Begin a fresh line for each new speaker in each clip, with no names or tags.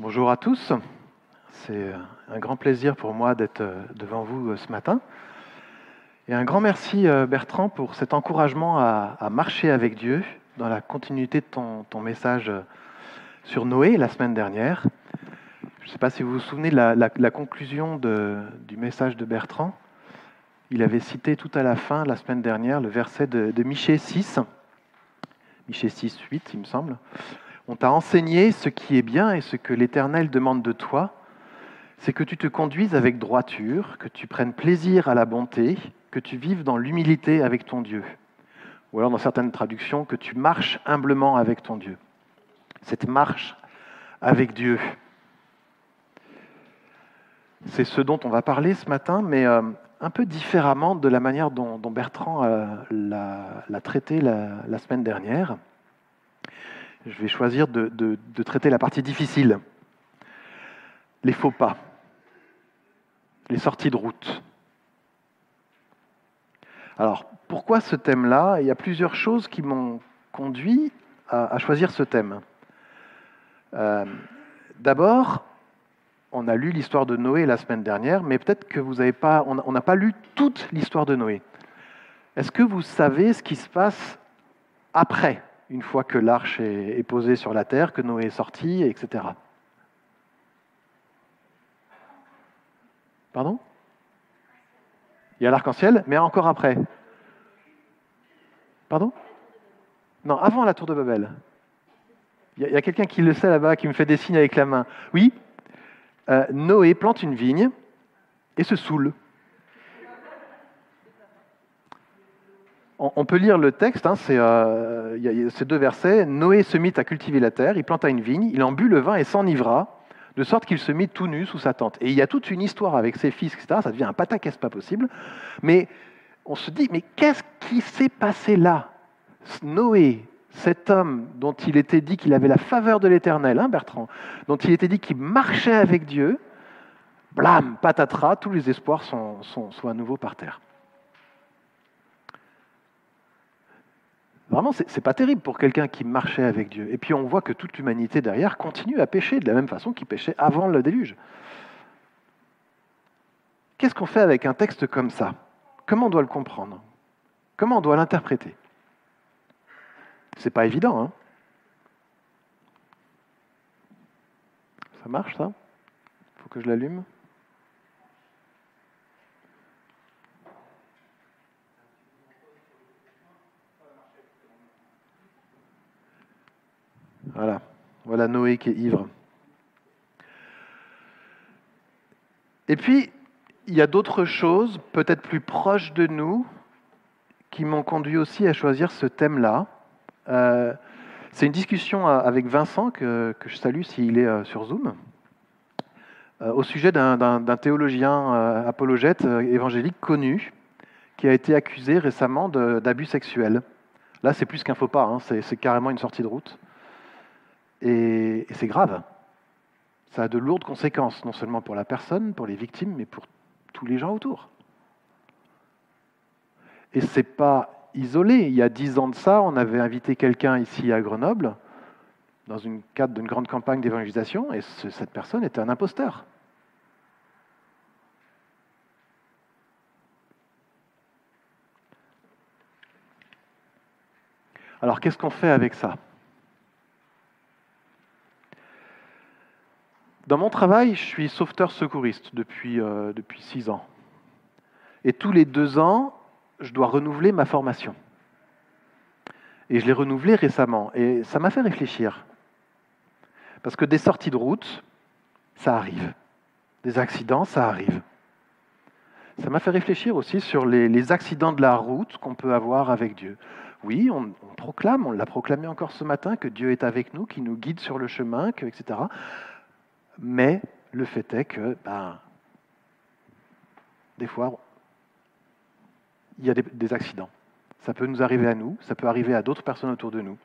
Bonjour à tous. C'est un grand plaisir pour moi d'être devant vous ce matin. Et un grand merci Bertrand pour cet encouragement à, marcher avec Dieu dans la continuité de ton, message sur Noé la semaine dernière. Je ne sais pas si vous vous souvenez de la, conclusion du message de Bertrand. Il avait cité tout à la fin, la semaine dernière, le verset de, de Michée 6, Michée 6, 8, il me semble. On t'a enseigné ce qui est bien et ce que l'Éternel demande de toi, c'est que tu te conduises avec droiture, que tu prennes plaisir à la bonté, que tu vives dans l'humilité avec ton Dieu. Ou alors dans certaines traductions, que tu marches humblement avec ton Dieu. Cette marche avec Dieu, c'est ce dont on va parler ce matin, mais euh, un peu différemment de la manière dont, Bertrand euh, l'a traité la, semaine dernière. Je vais choisir de, traiter la partie difficile, les faux pas, les sorties de route. Alors, pourquoi ce thème-là? Il y a plusieurs choses qui m'ont conduit à, choisir ce thème. Euh, d'abord, on a lu l'histoire de Noé la semaine dernière, mais peut-être que vous n'avez pas, on n'a pas lu toute l'histoire de Noé. Est-ce que vous savez ce qui se passe après, une fois que l'arche est, posée sur la terre, que Noé est sorti, etc. Pardon? Il y a l'arc-en-ciel, mais encore après. Pardon? Non, avant la tour de Babel. Il y a, quelqu'un qui le sait là-bas, qui me fait des signes avec la main. Oui, euh, Noé plante une vigne et se saoule. On, peut lire le texte, hein, c'est euh, ces deux versets. Noé se mit à cultiver la terre, il planta une vigne, il en but le vin et s'enivra, de sorte qu'il se mit tout nu sous sa tente. Et il y a toute une histoire avec ses fils, etc. Ça devient un pataquès pas possible. Mais on se dit, mais qu'est-ce qui s'est passé là? Noé, cet homme dont il était dit qu'il avait la faveur de l'Éternel, hein, Bertrand, dont il était dit qu'il marchait avec Dieu, blam, patatras, tous les espoirs sont, sont, à nouveau par terre. Vraiment, c'est pas terrible pour quelqu'un qui marchait avec Dieu. Et puis on voit que toute l'humanité derrière continue à pécher de la même façon qu'il péchait avant le déluge. Qu'est-ce qu'on fait avec un texte comme ça? Comment on doit le comprendre? Comment on doit l'interpréter? C'est pas évident, hein? Ça marche, ça? Il faut que je l'allume Voilà. Voilà Noé qui est ivre. Et puis, il y a d'autres choses, peut-être plus proches de nous, qui m'ont conduit aussi à choisir ce thème-là. Euh, c'est une discussion avec Vincent, que, je salue s'il est euh, sur Zoom, euh, au sujet d'un théologien apologète évangélique connu, qui a été accusé récemment d'abus sexuels. Là, c'est plus qu'un faux pas, hein, c'est carrément une sortie de route. Et c'est grave. Ça a de lourdes conséquences, non seulement pour la personne, pour les victimes, mais pour tous les gens autour. Et ce n'est pas isolé. Il y a dix ans de ça, on avait invité quelqu'un ici à Grenoble, dans une cadre d'une grande campagne d'évangélisation, et cette personne était un imposteur. Alors qu'est-ce qu'on fait avec ça? Dans mon travail, je suis sauveteur secouriste depuis, euh, depuis six ans. Et tous les deux ans, je dois renouveler ma formation. Et je l'ai renouvelée récemment. Et ça m'a fait réfléchir. Parce que des sorties de route, ça arrive. Des accidents, ça arrive. Ça m'a fait réfléchir aussi sur les, accidents de la route qu'on peut avoir avec Dieu. Oui, on, proclame, on l'a proclamé encore ce matin, que Dieu est avec nous, qui nous guide sur le chemin, que, etc. Mais le fait est que, ben, des fois, il y a des, accidents. Ça peut nous arriver à nous, ça peut arriver à d'autres personnes autour de nous.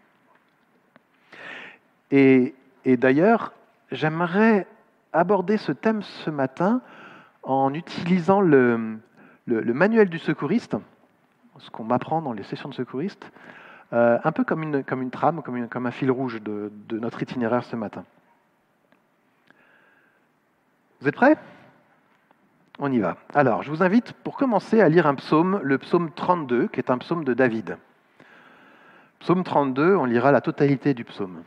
Et, d'ailleurs, j'aimerais aborder ce thème ce matin en utilisant le, manuel du secouriste, ce qu'on m'apprend dans les sessions de secouriste, euh, un peu comme une, comme une trame, comme, comme un fil rouge de notre itinéraire ce matin. Vous êtes prêts? On y va. Alors, je vous invite pour commencer à lire un psaume, le psaume 32, qui est un psaume de David. Psaume 32, on lira la totalité du psaume.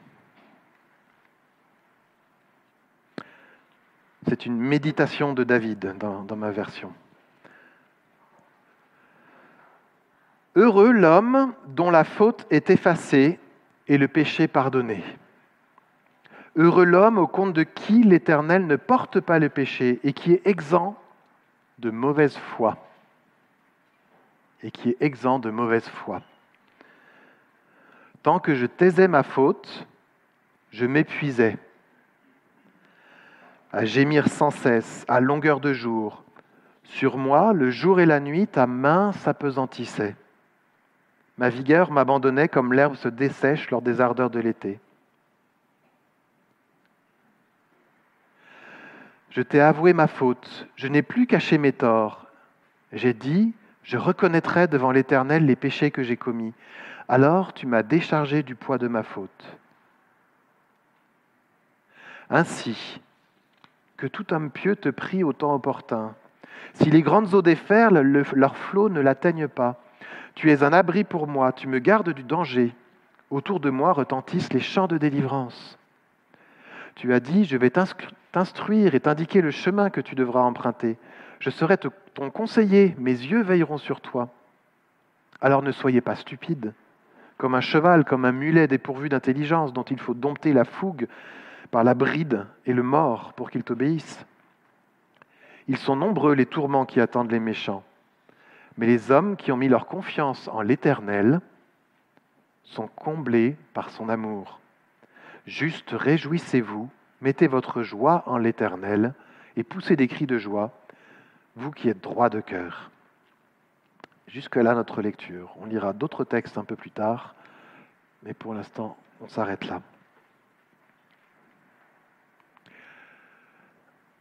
C'est une méditation de David dans, dans ma version. Heureux l'homme dont la faute est effacée et le péché pardonné. Heureux l'homme au compte de qui l'Éternel ne porte pas le péché et qui est exempt de mauvaise foi. Et qui est exempt de mauvaise foi. Tant que je taisais ma faute, je m'épuisais à gémir sans cesse, à longueur de jour. Sur moi, le jour et la nuit, ta main s'apesantissaient. Ma vigueur m'abandonnait comme l'herbe se dessèche lors des ardeurs de l'été. Je t'ai avoué ma faute, je n'ai plus caché mes torts. J'ai dit, je reconnaîtrai devant l'Éternel les péchés que j'ai commis. Alors tu m'as déchargé du poids de ma faute. Ainsi, que tout homme pieux te prie au temps opportun. Si les grandes eaux déferlent, leurs flots ne l'atteignent pas. Tu es un abri pour moi, tu me gardes du danger. Autour de moi retentissent les chants de délivrance. Tu as dit, je vais t'instruire et t'indiquer le chemin que tu devras emprunter. Je serai ton conseiller, mes yeux veilleront sur toi. Alors ne soyez pas stupides, comme un cheval, comme un mulet dépourvu d'intelligence dont il faut dompter la fougue par la bride et le mort pour qu'il t'obéisse. Ils sont nombreux les tourments qui attendent les méchants. Mais les hommes qui ont mis leur confiance en l'Éternel sont comblés par son amour. Juste réjouissez-vous, mettez votre joie en l'Éternel et poussez des cris de joie, vous qui êtes droit de cœur. Jusque là notre lecture. On lira d'autres textes un peu plus tard, mais pour l'instant on s'arrête là.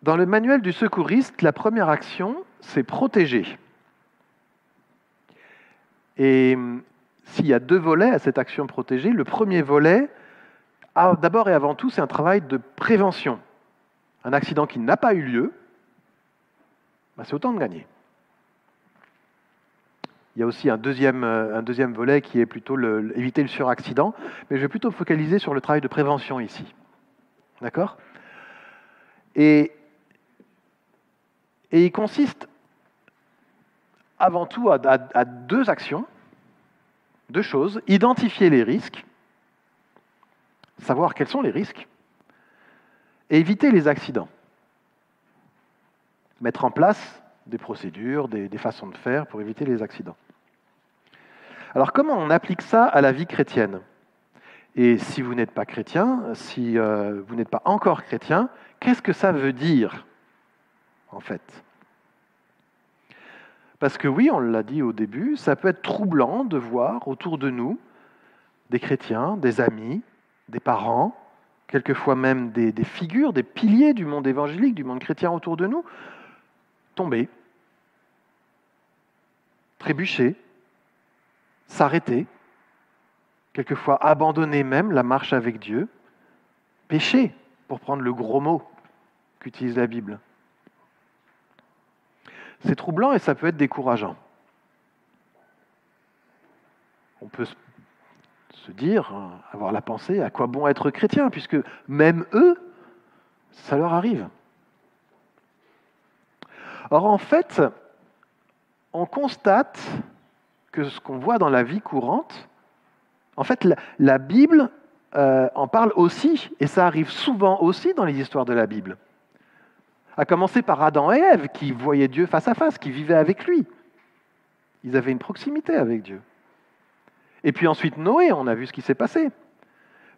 Dans le manuel du secouriste, la première action, c'est protéger. Et hum, s'il y a deux volets à cette action protégée, le premier volet, d'abord et avant tout, c'est un travail de prévention. Un accident qui n'a pas eu lieu, bah, c'est autant de gagner. Il y a aussi un deuxième, euh, volet qui est plutôt le, éviter le suraccident, mais je vais plutôt focaliser sur le travail de prévention ici. D'accord? Et il consiste avant tout à, deux actions, deux choses. Identifier les risques, savoir quels sont les risques, et éviter les accidents. Mettre en place des procédures, des, façons de faire pour éviter les accidents. Alors comment on applique ça à la vie chrétienne? Et si vous n'êtes pas chrétien, si euh, vous n'êtes pas encore chrétien, qu'est-ce que ça veut dire en fait? Parce que oui, on l'a dit au début, ça peut être troublant de voir autour de nous des chrétiens, des amis, des parents, quelquefois même des, figures, des piliers du monde évangélique, du monde chrétien autour de nous, tomber, trébucher, s'arrêter, quelquefois abandonner même la marche avec Dieu, pécher, pour prendre le gros mot qu'utilise la Bible. C'est troublant et ça peut être décourageant. On peut dire, avoir la pensée, à quoi bon être chrétien, puisque même eux, ça leur arrive. Or, en fait, on constate que ce qu'on voit dans la vie courante, en fait, la, Bible euh, en parle aussi, et ça arrive souvent aussi dans les histoires de la Bible. À commencer par Adam et Ève, qui voyaient Dieu face à face, qui vivaient avec lui. Ils avaient une proximité avec Dieu. Et puis ensuite Noé, on a vu ce qui s'est passé.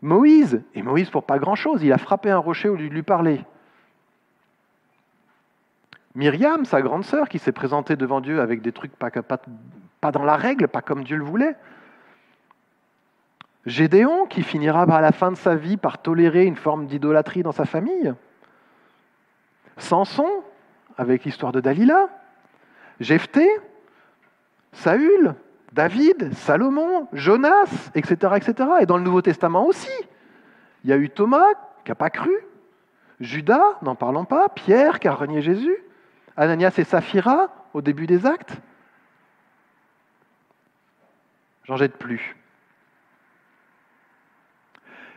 Moïse, et Moïse pour pas grand-chose, il a frappé un rocher au lieu de lui parler. Myriam, sa grande sœur, qui s'est présentée devant Dieu avec des trucs pas, dans la règle, pas comme Dieu le voulait. Gédéon, qui finira à la fin de sa vie par tolérer une forme d'idolâtrie dans sa famille. Samson, avec l'histoire de Dalila, Jephthé, Saül, David, Salomon, Jonas, etc., etc. Et dans le Nouveau Testament aussi. Il y a eu Thomas qui n'a pas cru, Judas, n'en parlons pas, Pierre qui a renié Jésus, Ananias et Saphira au début des actes. J'en jette plus.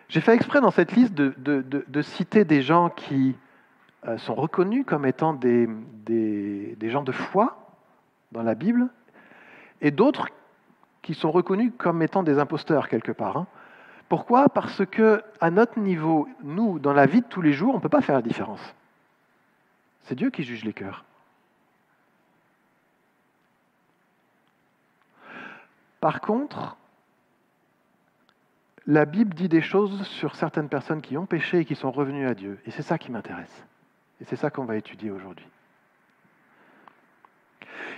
J'ai fait exprès dans cette liste de, citer des gens qui euh, sont reconnus comme étant des, des, gens de foi dans la Bible, et d'autres qui sont reconnus comme étant des imposteurs quelque part. Hein. Pourquoi? Parce que à notre niveau, nous, dans la vie de tous les jours, on ne peut pas faire la différence. C'est Dieu qui juge les cœurs. Par contre, la Bible dit des choses sur certaines personnes qui ont péché et qui sont revenues à Dieu. Et c'est ça qui m'intéresse. Et c'est ça qu'on va étudier aujourd'hui.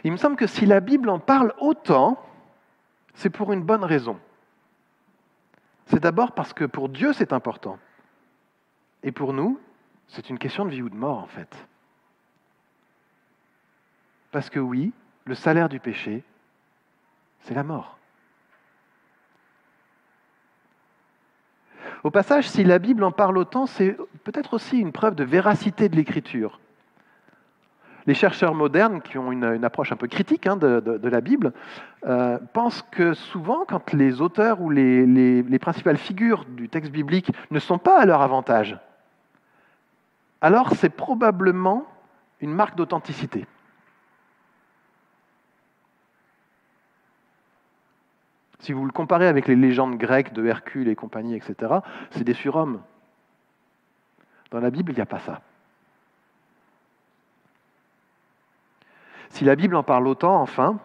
Il me semble que si la Bible en parle autant, c'est pour une bonne raison. C'est d'abord parce que pour Dieu c'est important. Et pour nous, c'est une question de vie ou de mort en fait. Parce que oui, le salaire du péché, c'est la mort. Au passage, si la Bible en parle autant, c'est peut-être aussi une preuve de véracité de l'Écriture. Les chercheurs modernes, qui ont une, approche un peu critique hein, de, la Bible, euh, pensent que souvent, quand les auteurs ou les, les principales figures du texte biblique ne sont pas à leur avantage, alors c'est probablement une marque d'authenticité. Si vous le comparez avec les légendes grecques de Hercule et compagnie, etc., c'est des surhommes. Dans la Bible, il n'y a pas ça. Si la Bible en parle autant, enfin,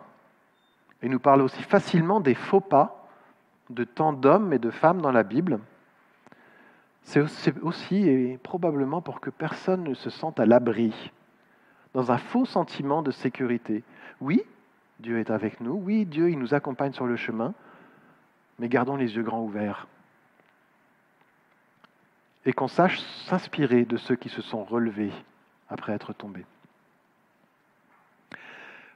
et nous parle aussi facilement des faux pas de tant d'hommes et de femmes dans la Bible, c'est aussi et probablement pour que personne ne se sente à l'abri, dans un faux sentiment de sécurité. Oui, Dieu est avec nous, oui, Dieu, il nous accompagne sur le chemin, mais gardons les yeux grands ouverts. Et qu'on sache s'inspirer de ceux qui se sont relevés après être tombés.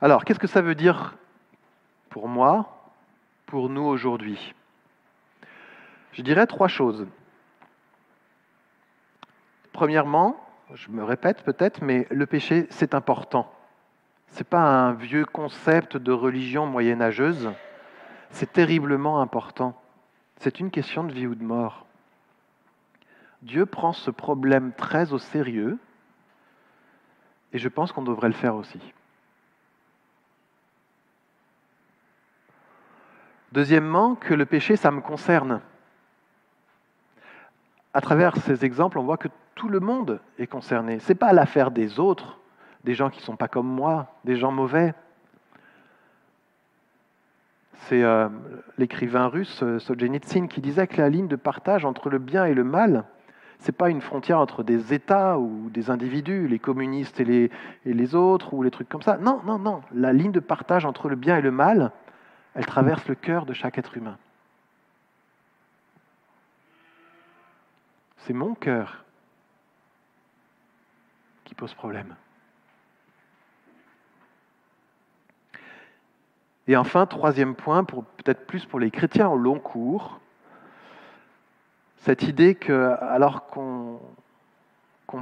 Alors, qu'est-ce que ça veut dire pour moi, pour nous aujourd'hui? Je dirais trois choses. Premièrement, je me répète peut-être, mais le péché, c'est important. Ce n'est pas un vieux concept de religion moyenâgeuse c'est terriblement important. C'est une question de vie ou de mort. Dieu prend ce problème très au sérieux et je pense qu'on devrait le faire aussi. Deuxièmement, que le péché, ça me concerne. À travers ces exemples, on voit que tout le monde est concerné. Ce n'est pas l'affaire des autres, des gens qui ne sont pas comme moi, des gens mauvais. C'est euh, l'écrivain russe euh, Solzhenitsyn qui disait que la ligne de partage entre le bien et le mal, ce n'est pas une frontière entre des États ou des individus, les communistes et les, et les autres, ou les trucs comme ça. Non, non, non. La ligne de partage entre le bien et le mal, elle traverse le cœur de chaque être humain. C'est mon cœur qui pose problème. Et enfin, troisième point, peut-être plus pour les chrétiens au long cours, cette idée que, alors qu'on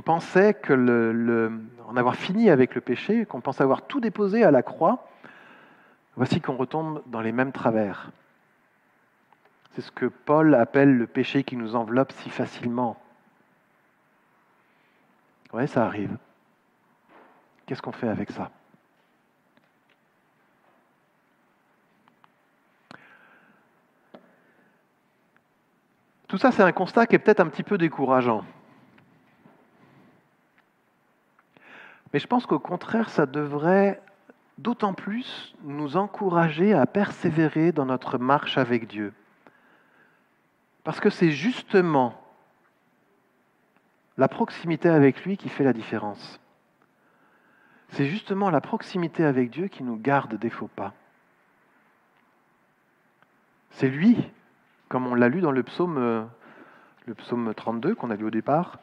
pensait que avoir fini avec le péché, qu'on pensait avoir tout déposé à la croix, voici qu'on retombe dans les mêmes travers. C'est ce que Paul appelle le péché qui nous enveloppe si facilement. Oui, ça arrive. Qu'est-ce qu'on fait avec ça? Tout ça, c'est un constat qui est peut-être un petit peu décourageant. Mais je pense qu'au contraire, ça devrait d'autant plus nous encourager à persévérer dans notre marche avec Dieu. Parce que c'est justement la proximité avec lui qui fait la différence. C'est justement la proximité avec Dieu qui nous garde des faux pas. C'est lui comme on l'a lu dans le psaume, euh, le psaume 32 qu'on a lu au départ,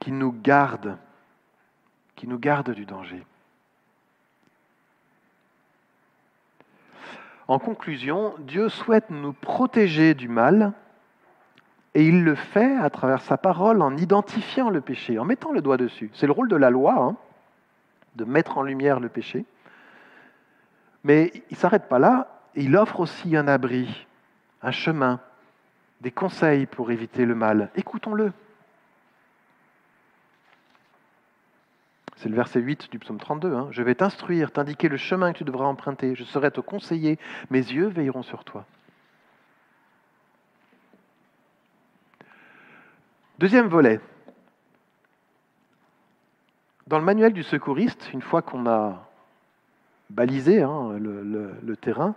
qui nous garde, qui nous garde du danger. En conclusion, Dieu souhaite nous protéger du mal Et il le fait à travers sa parole en identifiant le péché, en mettant le doigt dessus. C'est le rôle de la loi, hein, de mettre en lumière le péché. Mais il ne s'arrête pas là, il offre aussi un abri, un chemin, des conseils pour éviter le mal. Écoutons-le. C'est le verset 8 du psaume 32. Hein. Je vais t'instruire, t'indiquer le chemin que tu devras emprunter. Je serai te conseiller. Mes yeux veilleront sur toi. Deuxième volet. Dans le manuel du secouriste, une fois qu'on a balisé hein, le, terrain,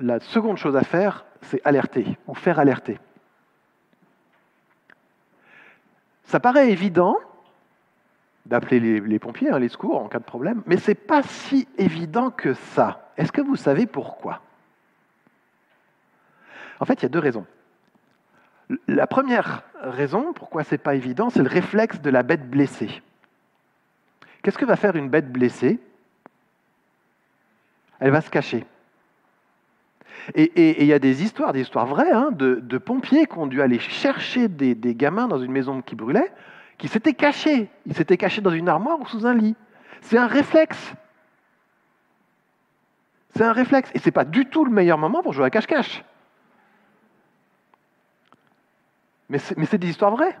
la seconde chose à faire, c'est alerter ou faire alerter. Ça paraît évident d'appeler les, pompiers, hein, les secours en cas de problème, mais ce n'est pas si évident que ça. Est-ce que vous savez pourquoi? En fait, il y a deux raisons. La première raison, pourquoi ce n'est pas évident, c'est le réflexe de la bête blessée. Qu'est-ce que va faire une bête blessée? Elle va se cacher. Et il y a des histoires, des histoires vraies, hein, de, pompiers qui ont dû aller chercher des, gamins dans une maison qui brûlait, qui s'étaient cachés. Ils s'étaient cachés dans une armoire ou sous un lit. C'est un réflexe. C'est un réflexe. Et ce n'est pas du tout le meilleur moment pour jouer à cache-cache. Mais c'est des histoires vraies.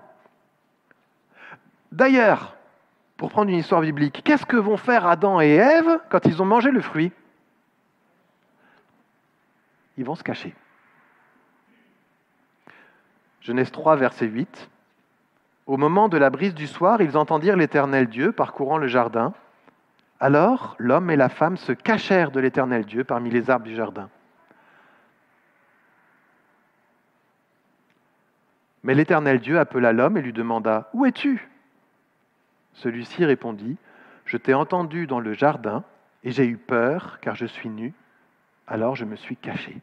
D'ailleurs, pour prendre une histoire biblique, qu'est-ce que vont faire Adam et Ève quand ils ont mangé le fruit? Ils vont se cacher. Genèse 3, verset 8. Au moment de la brise du soir, ils entendirent l'Éternel Dieu parcourant le jardin. Alors l'homme et la femme se cachèrent de l'Éternel Dieu parmi les arbres du jardin. Mais l'Éternel Dieu appela l'homme et lui demanda, Où es-tu? Celui-ci répondit, Je t'ai entendu dans le jardin, et j'ai eu peur, car je suis nu, alors je me suis caché.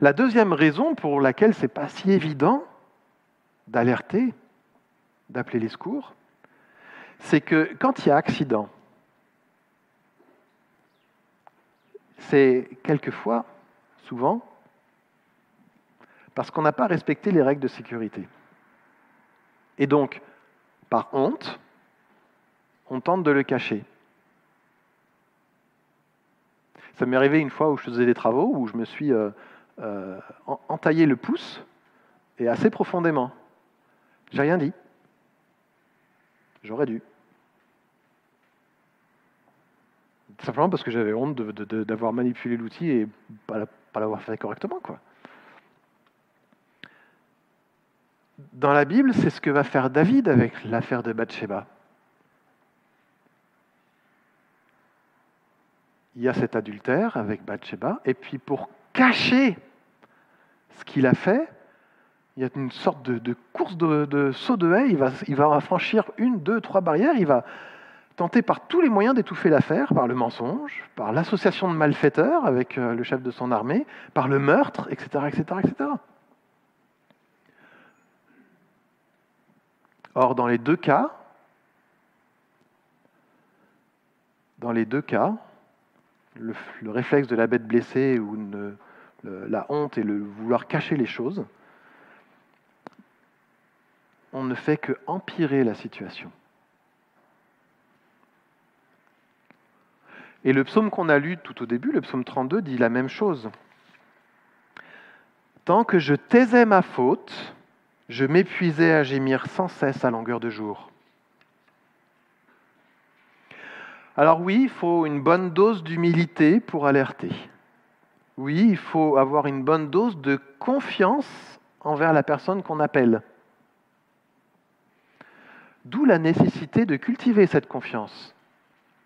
La deuxième raison pour laquelle ce n'est pas si évident d'alerter, d'appeler les secours, c'est que quand il y a accident, c'est quelquefois, souvent, parce qu'on n'a pas respecté les règles de sécurité. Et donc, par honte, on tente de le cacher. Ça m'est arrivé une fois où je faisais des travaux, où je me suis euh, entaillé le pouce, et assez profondément. J'ai rien dit. J'aurais dû. Simplement parce que j'avais honte d'avoir manipulé l'outil et pas, pas l'avoir fait correctement. Quoi. Dans la Bible, c'est ce que va faire David avec l'affaire de Bathsheba. il y a cet adultère avec Bathsheba, et puis pour cacher ce qu'il a fait, il y a une sorte de, course de, saut de haie, il va, franchir une, deux, trois barrières, il va tenter par tous les moyens d'étouffer l'affaire, par le mensonge, par l'association de malfaiteurs avec euh, le chef de son armée, par le meurtre, etc. etc., etc. Or, dans les deux cas, dans les deux cas, le, réflexe de la bête blessée ou la honte et le vouloir cacher les choses, on ne fait que empirer la situation. Et le psaume qu'on a lu tout au début, le psaume 32, dit la même chose. Tant que je taisais ma faute, je m'épuisais à gémir sans cesse à longueur de jour. Alors oui, il faut une bonne dose d'humilité pour alerter. Oui, il faut avoir une bonne dose de confiance envers la personne qu'on appelle. D'où la nécessité de cultiver cette confiance,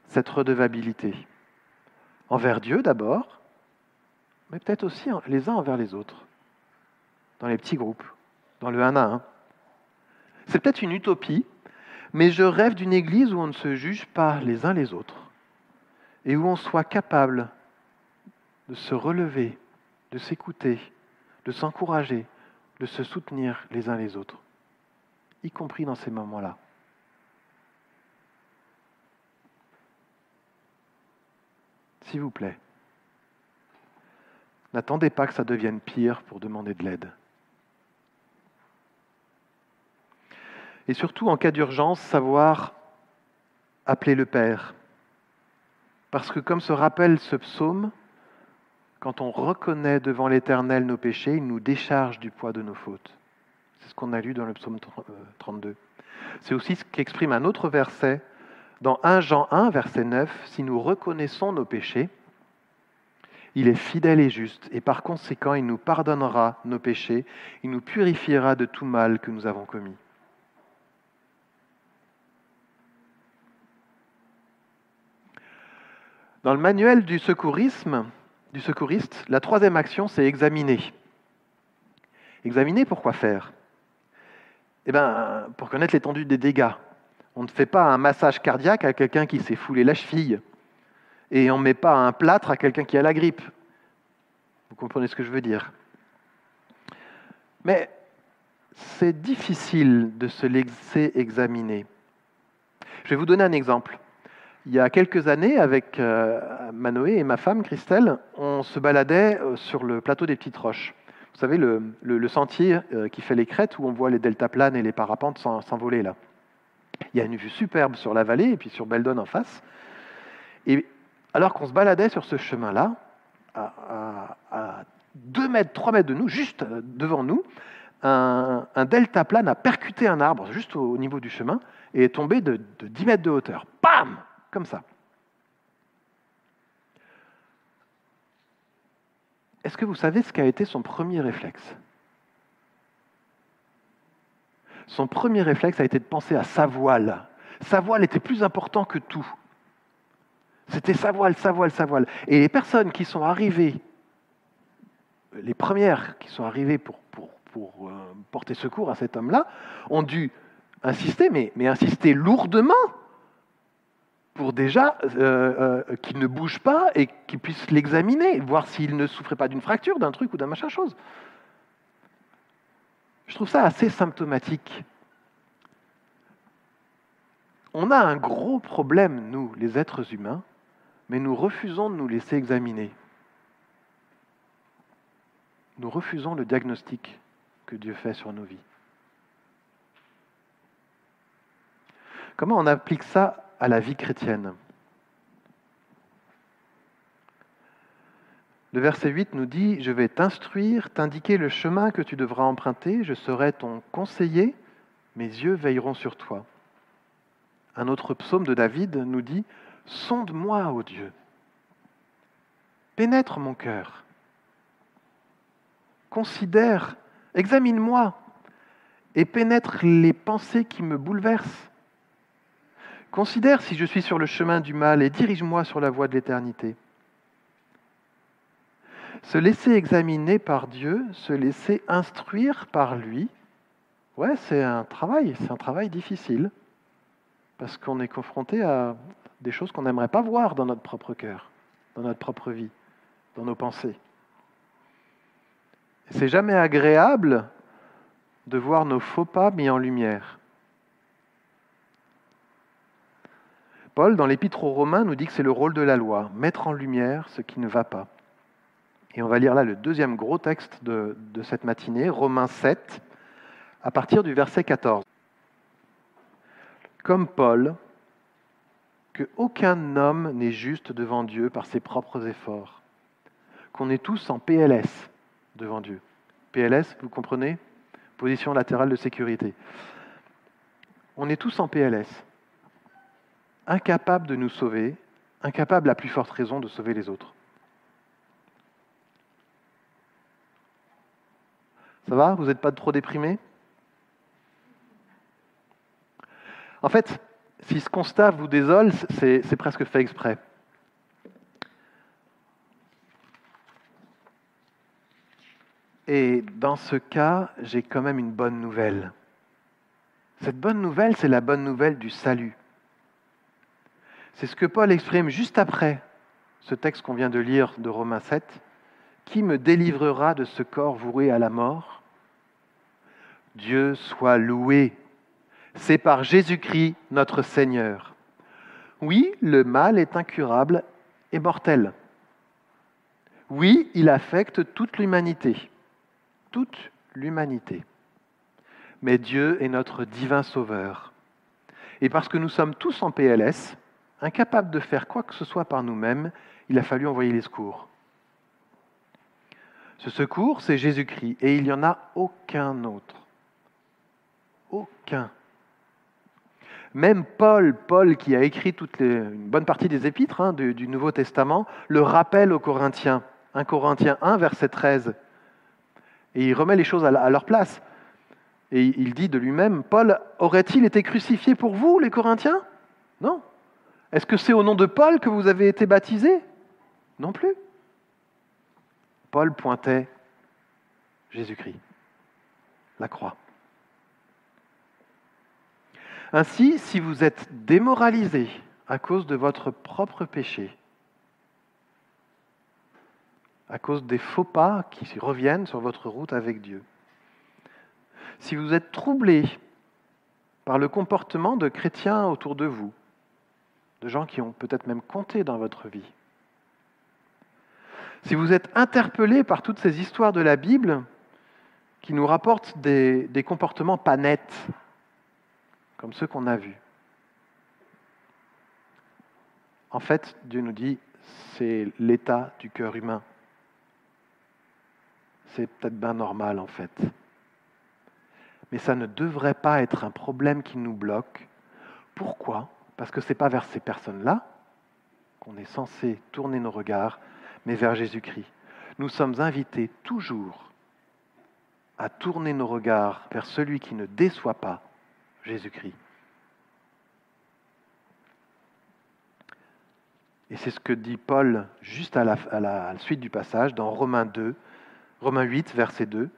cette redevabilité. Envers Dieu d'abord, mais peut-être aussi les uns envers les autres, dans les petits groupes, dans le 1 à 1. C'est peut-être une utopie, mais je rêve d'une Église où on ne se juge pas les uns les autres et où on soit capable de se relever, de s'écouter, de s'encourager, de se soutenir les uns les autres, y compris dans ces moments-là. S'il vous plaît, N'attendez pas que ça devienne pire pour demander de l'aide. Et surtout, en cas d'urgence, savoir appeler le Père. Parce que comme se rappelle ce psaume, quand on reconnaît devant l'Éternel nos péchés, il nous décharge du poids de nos fautes. C'est ce qu'on a lu dans le psaume 32. Euh, C'est aussi ce qu'exprime un autre verset dans 1 Jean 1, verset 9. Si nous reconnaissons nos péchés, il est fidèle et juste, et par conséquent, il nous pardonnera nos péchés, il nous purifiera de tout mal que nous avons commis. Dans le manuel du secourisme, du secouriste, la troisième action, c'est examiner. Examiner, pourquoi faire? Eh bien, pour connaître l'étendue des dégâts. On ne fait pas un massage cardiaque à quelqu'un qui s'est foulé la cheville. Et on ne met pas un plâtre à quelqu'un qui a la grippe. Vous comprenez ce que je veux dire? Mais c'est difficile de se laisser examiner. Je vais vous donner un exemple. Il y a quelques années, avec euh, Manoé et ma femme, Christelle, on se baladait euh, sur le plateau des Petites Roches. Vous savez, le, sentier euh, qui fait les crêtes où on voit les deltaplanes et les parapentes s'envoler là. Il y a une vue superbe sur la vallée et puis sur Beldon en face. Et alors qu'on se baladait sur ce chemin-là, à, 2 mètres, 3 mètres de nous, juste devant nous, un, un deltaplane a percuté un arbre juste au, niveau du chemin et est tombé de, de 10 mètres de hauteur. Bam comme ça. Est-ce que vous savez ce qu'a été son premier réflexe? Son premier réflexe a été de penser à sa voile. Sa voile était plus important que tout. C'était sa voile, sa voile, sa voile. Et les personnes qui sont arrivées, les premières qui sont arrivées pour, euh, porter secours à cet homme-là, ont dû insister, mais insister lourdement pour déjà euh, euh, qu'il ne bouge pas et qu'il puisse l'examiner, voir s'il ne souffrait pas d'une fracture, d'un truc ou d'un machin chose. Je trouve ça assez symptomatique. On a un gros problème, nous, les êtres humains, mais nous refusons de nous laisser examiner. Nous refusons le diagnostic que Dieu fait sur nos vies. Comment on applique ça à la vie chrétienne. Le verset 8 nous dit, Je vais t'instruire, t'indiquer le chemin que tu devras emprunter, je serai ton conseiller, mes yeux veilleront sur toi. Un autre psaume de David nous dit, Sonde-moi, ô Dieu, pénètre mon cœur, considère, examine-moi et pénètre les pensées qui me bouleversent. Considère si je suis sur le chemin du mal et dirige-moi sur la voie de l'éternité. Se laisser examiner par Dieu, se laisser instruire par lui, ouais, c'est un travail, c'est un travail difficile, parce qu'on est confronté à des choses qu'on n'aimerait pas voir dans notre propre cœur, dans notre propre vie, dans nos pensées. C'est jamais agréable de voir nos faux pas mis en lumière. Paul, dans l'Épître aux Romains, nous dit que c'est le rôle de la loi, mettre en lumière ce qui ne va pas. Et on va lire là le deuxième gros texte de, cette matinée, Romains 7, à partir du verset 14. Comme Paul, que aucun homme n'est juste devant Dieu par ses propres efforts, qu'on est tous en PLS devant Dieu. PLS, vous comprenez? Position latérale de sécurité. On est tous en PLS incapable de nous sauver, incapable à plus forte raison de sauver les autres. Ça va? Vous n'êtes pas trop déprimé? En fait, si ce constat vous désole, c'est presque fait exprès. Et dans ce cas, j'ai quand même une bonne nouvelle. Cette bonne nouvelle, c'est la bonne nouvelle du salut. C'est ce que Paul exprime juste après ce texte qu'on vient de lire de Romains 7. Qui me délivrera de ce corps voué à la mort? Dieu soit loué. C'est par Jésus-Christ notre Seigneur. Oui, le mal est incurable et mortel. Oui, il affecte toute l'humanité. Toute l'humanité. Mais Dieu est notre divin sauveur. Et parce que nous sommes tous en PLS, incapables de faire quoi que ce soit par nous-mêmes, il a fallu envoyer les secours. Ce secours, c'est Jésus-Christ, et il n'y en a aucun autre. Aucun. Même Paul, Paul qui a écrit toute une bonne partie des épîtres hein, du, Nouveau Testament, le rappelle aux Corinthiens. 1 Corinthiens 1, verset 13. Et il remet les choses à leur place. Et il dit de lui-même, Paul, aurait-il été crucifié pour vous, les Corinthiens? Non. Est-ce que c'est au nom de Paul que vous avez été baptisés Non plus. Paul pointait Jésus-Christ, la croix. Ainsi, si vous êtes démoralisé à cause de votre propre péché, à cause des faux pas qui reviennent sur votre route avec Dieu, si vous êtes troublé par le comportement de chrétiens autour de vous, de gens qui ont peut-être même compté dans votre vie, si vous êtes interpellé par toutes ces histoires de la Bible qui nous rapportent des, comportements pas nets, comme ceux qu'on a vus, en fait, Dieu nous dit, c'est l'état du cœur humain. C'est peut-être bien normal, en fait. Mais ça ne devrait pas être un problème qui nous bloque. Pourquoi? Parce que ce n'est pas vers ces personnes-là qu'on est censé tourner nos regards, mais vers Jésus-Christ. Nous sommes invités toujours à tourner nos regards vers celui qui ne déçoit pas, Jésus-Christ. Et c'est ce que dit Paul juste à la, suite du passage, dans Romains 2, Romains 8, verset 2.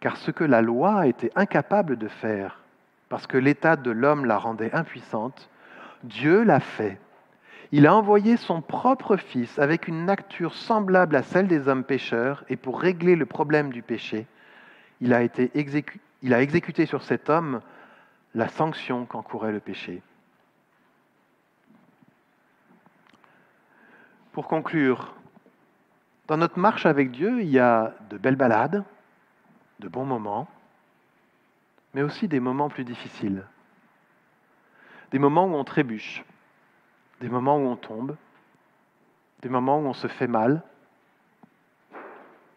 Car ce que la loi était incapable de faire, parce que l'état de l'homme la rendait impuissante, Dieu l'a fait il a envoyé son propre Fils avec une nature semblable à celle des hommes pécheurs, et pour régler le problème du péché, il a, exécuté sur cet homme la sanction qu'encourait le péché. Pour conclure, dans notre marche avec Dieu, il y a de belles balades, de bons moments, mais aussi des moments plus difficiles, des moments où on trébuche, des moments où on tombe, des moments où on se fait mal,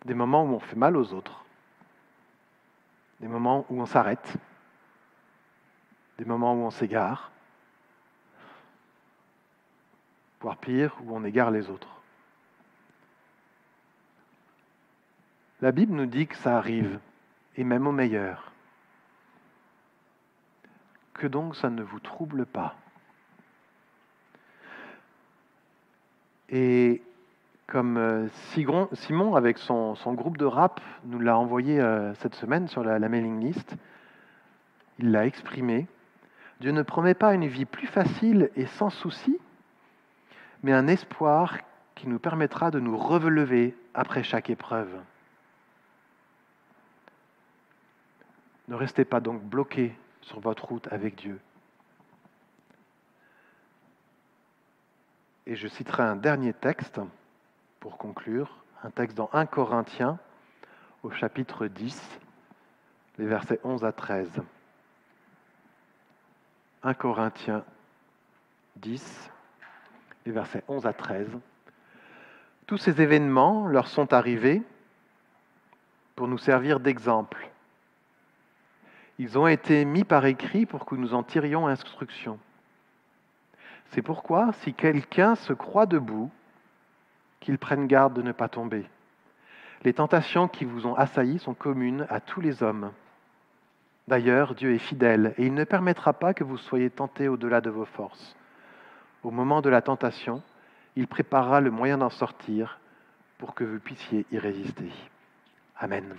des moments où on fait mal aux autres, des moments où on s'arrête, des moments où on s'égare, voire pire, où on égare les autres. La Bible nous dit que ça arrive, et même au meilleur. Que donc ça ne vous trouble pas. Et comme euh, Simon, avec son, groupe de rap, nous l'a envoyé euh, cette semaine sur la, mailing list, il l'a exprimé. Dieu ne promet pas une vie plus facile et sans souci, mais un espoir qui nous permettra de nous relever après chaque épreuve. Ne restez pas donc bloqués sur votre route avec Dieu. Et je citerai un dernier texte pour conclure, un texte dans 1 Corinthiens au chapitre 10, les versets 11 à 13. 1 Corinthiens 10, les versets 11 à 13. Tous ces événements leur sont arrivés pour nous servir d'exemple. Ils ont été mis par écrit pour que nous en tirions instruction. C'est pourquoi, si quelqu'un se croit debout, qu'il prenne garde de ne pas tomber. Les tentations qui vous ont assaillis sont communes à tous les hommes. D'ailleurs, Dieu est fidèle et il ne permettra pas que vous soyez tentés au-delà de vos forces. Au moment de la tentation, il préparera le moyen d'en sortir pour que vous puissiez y résister. Amen.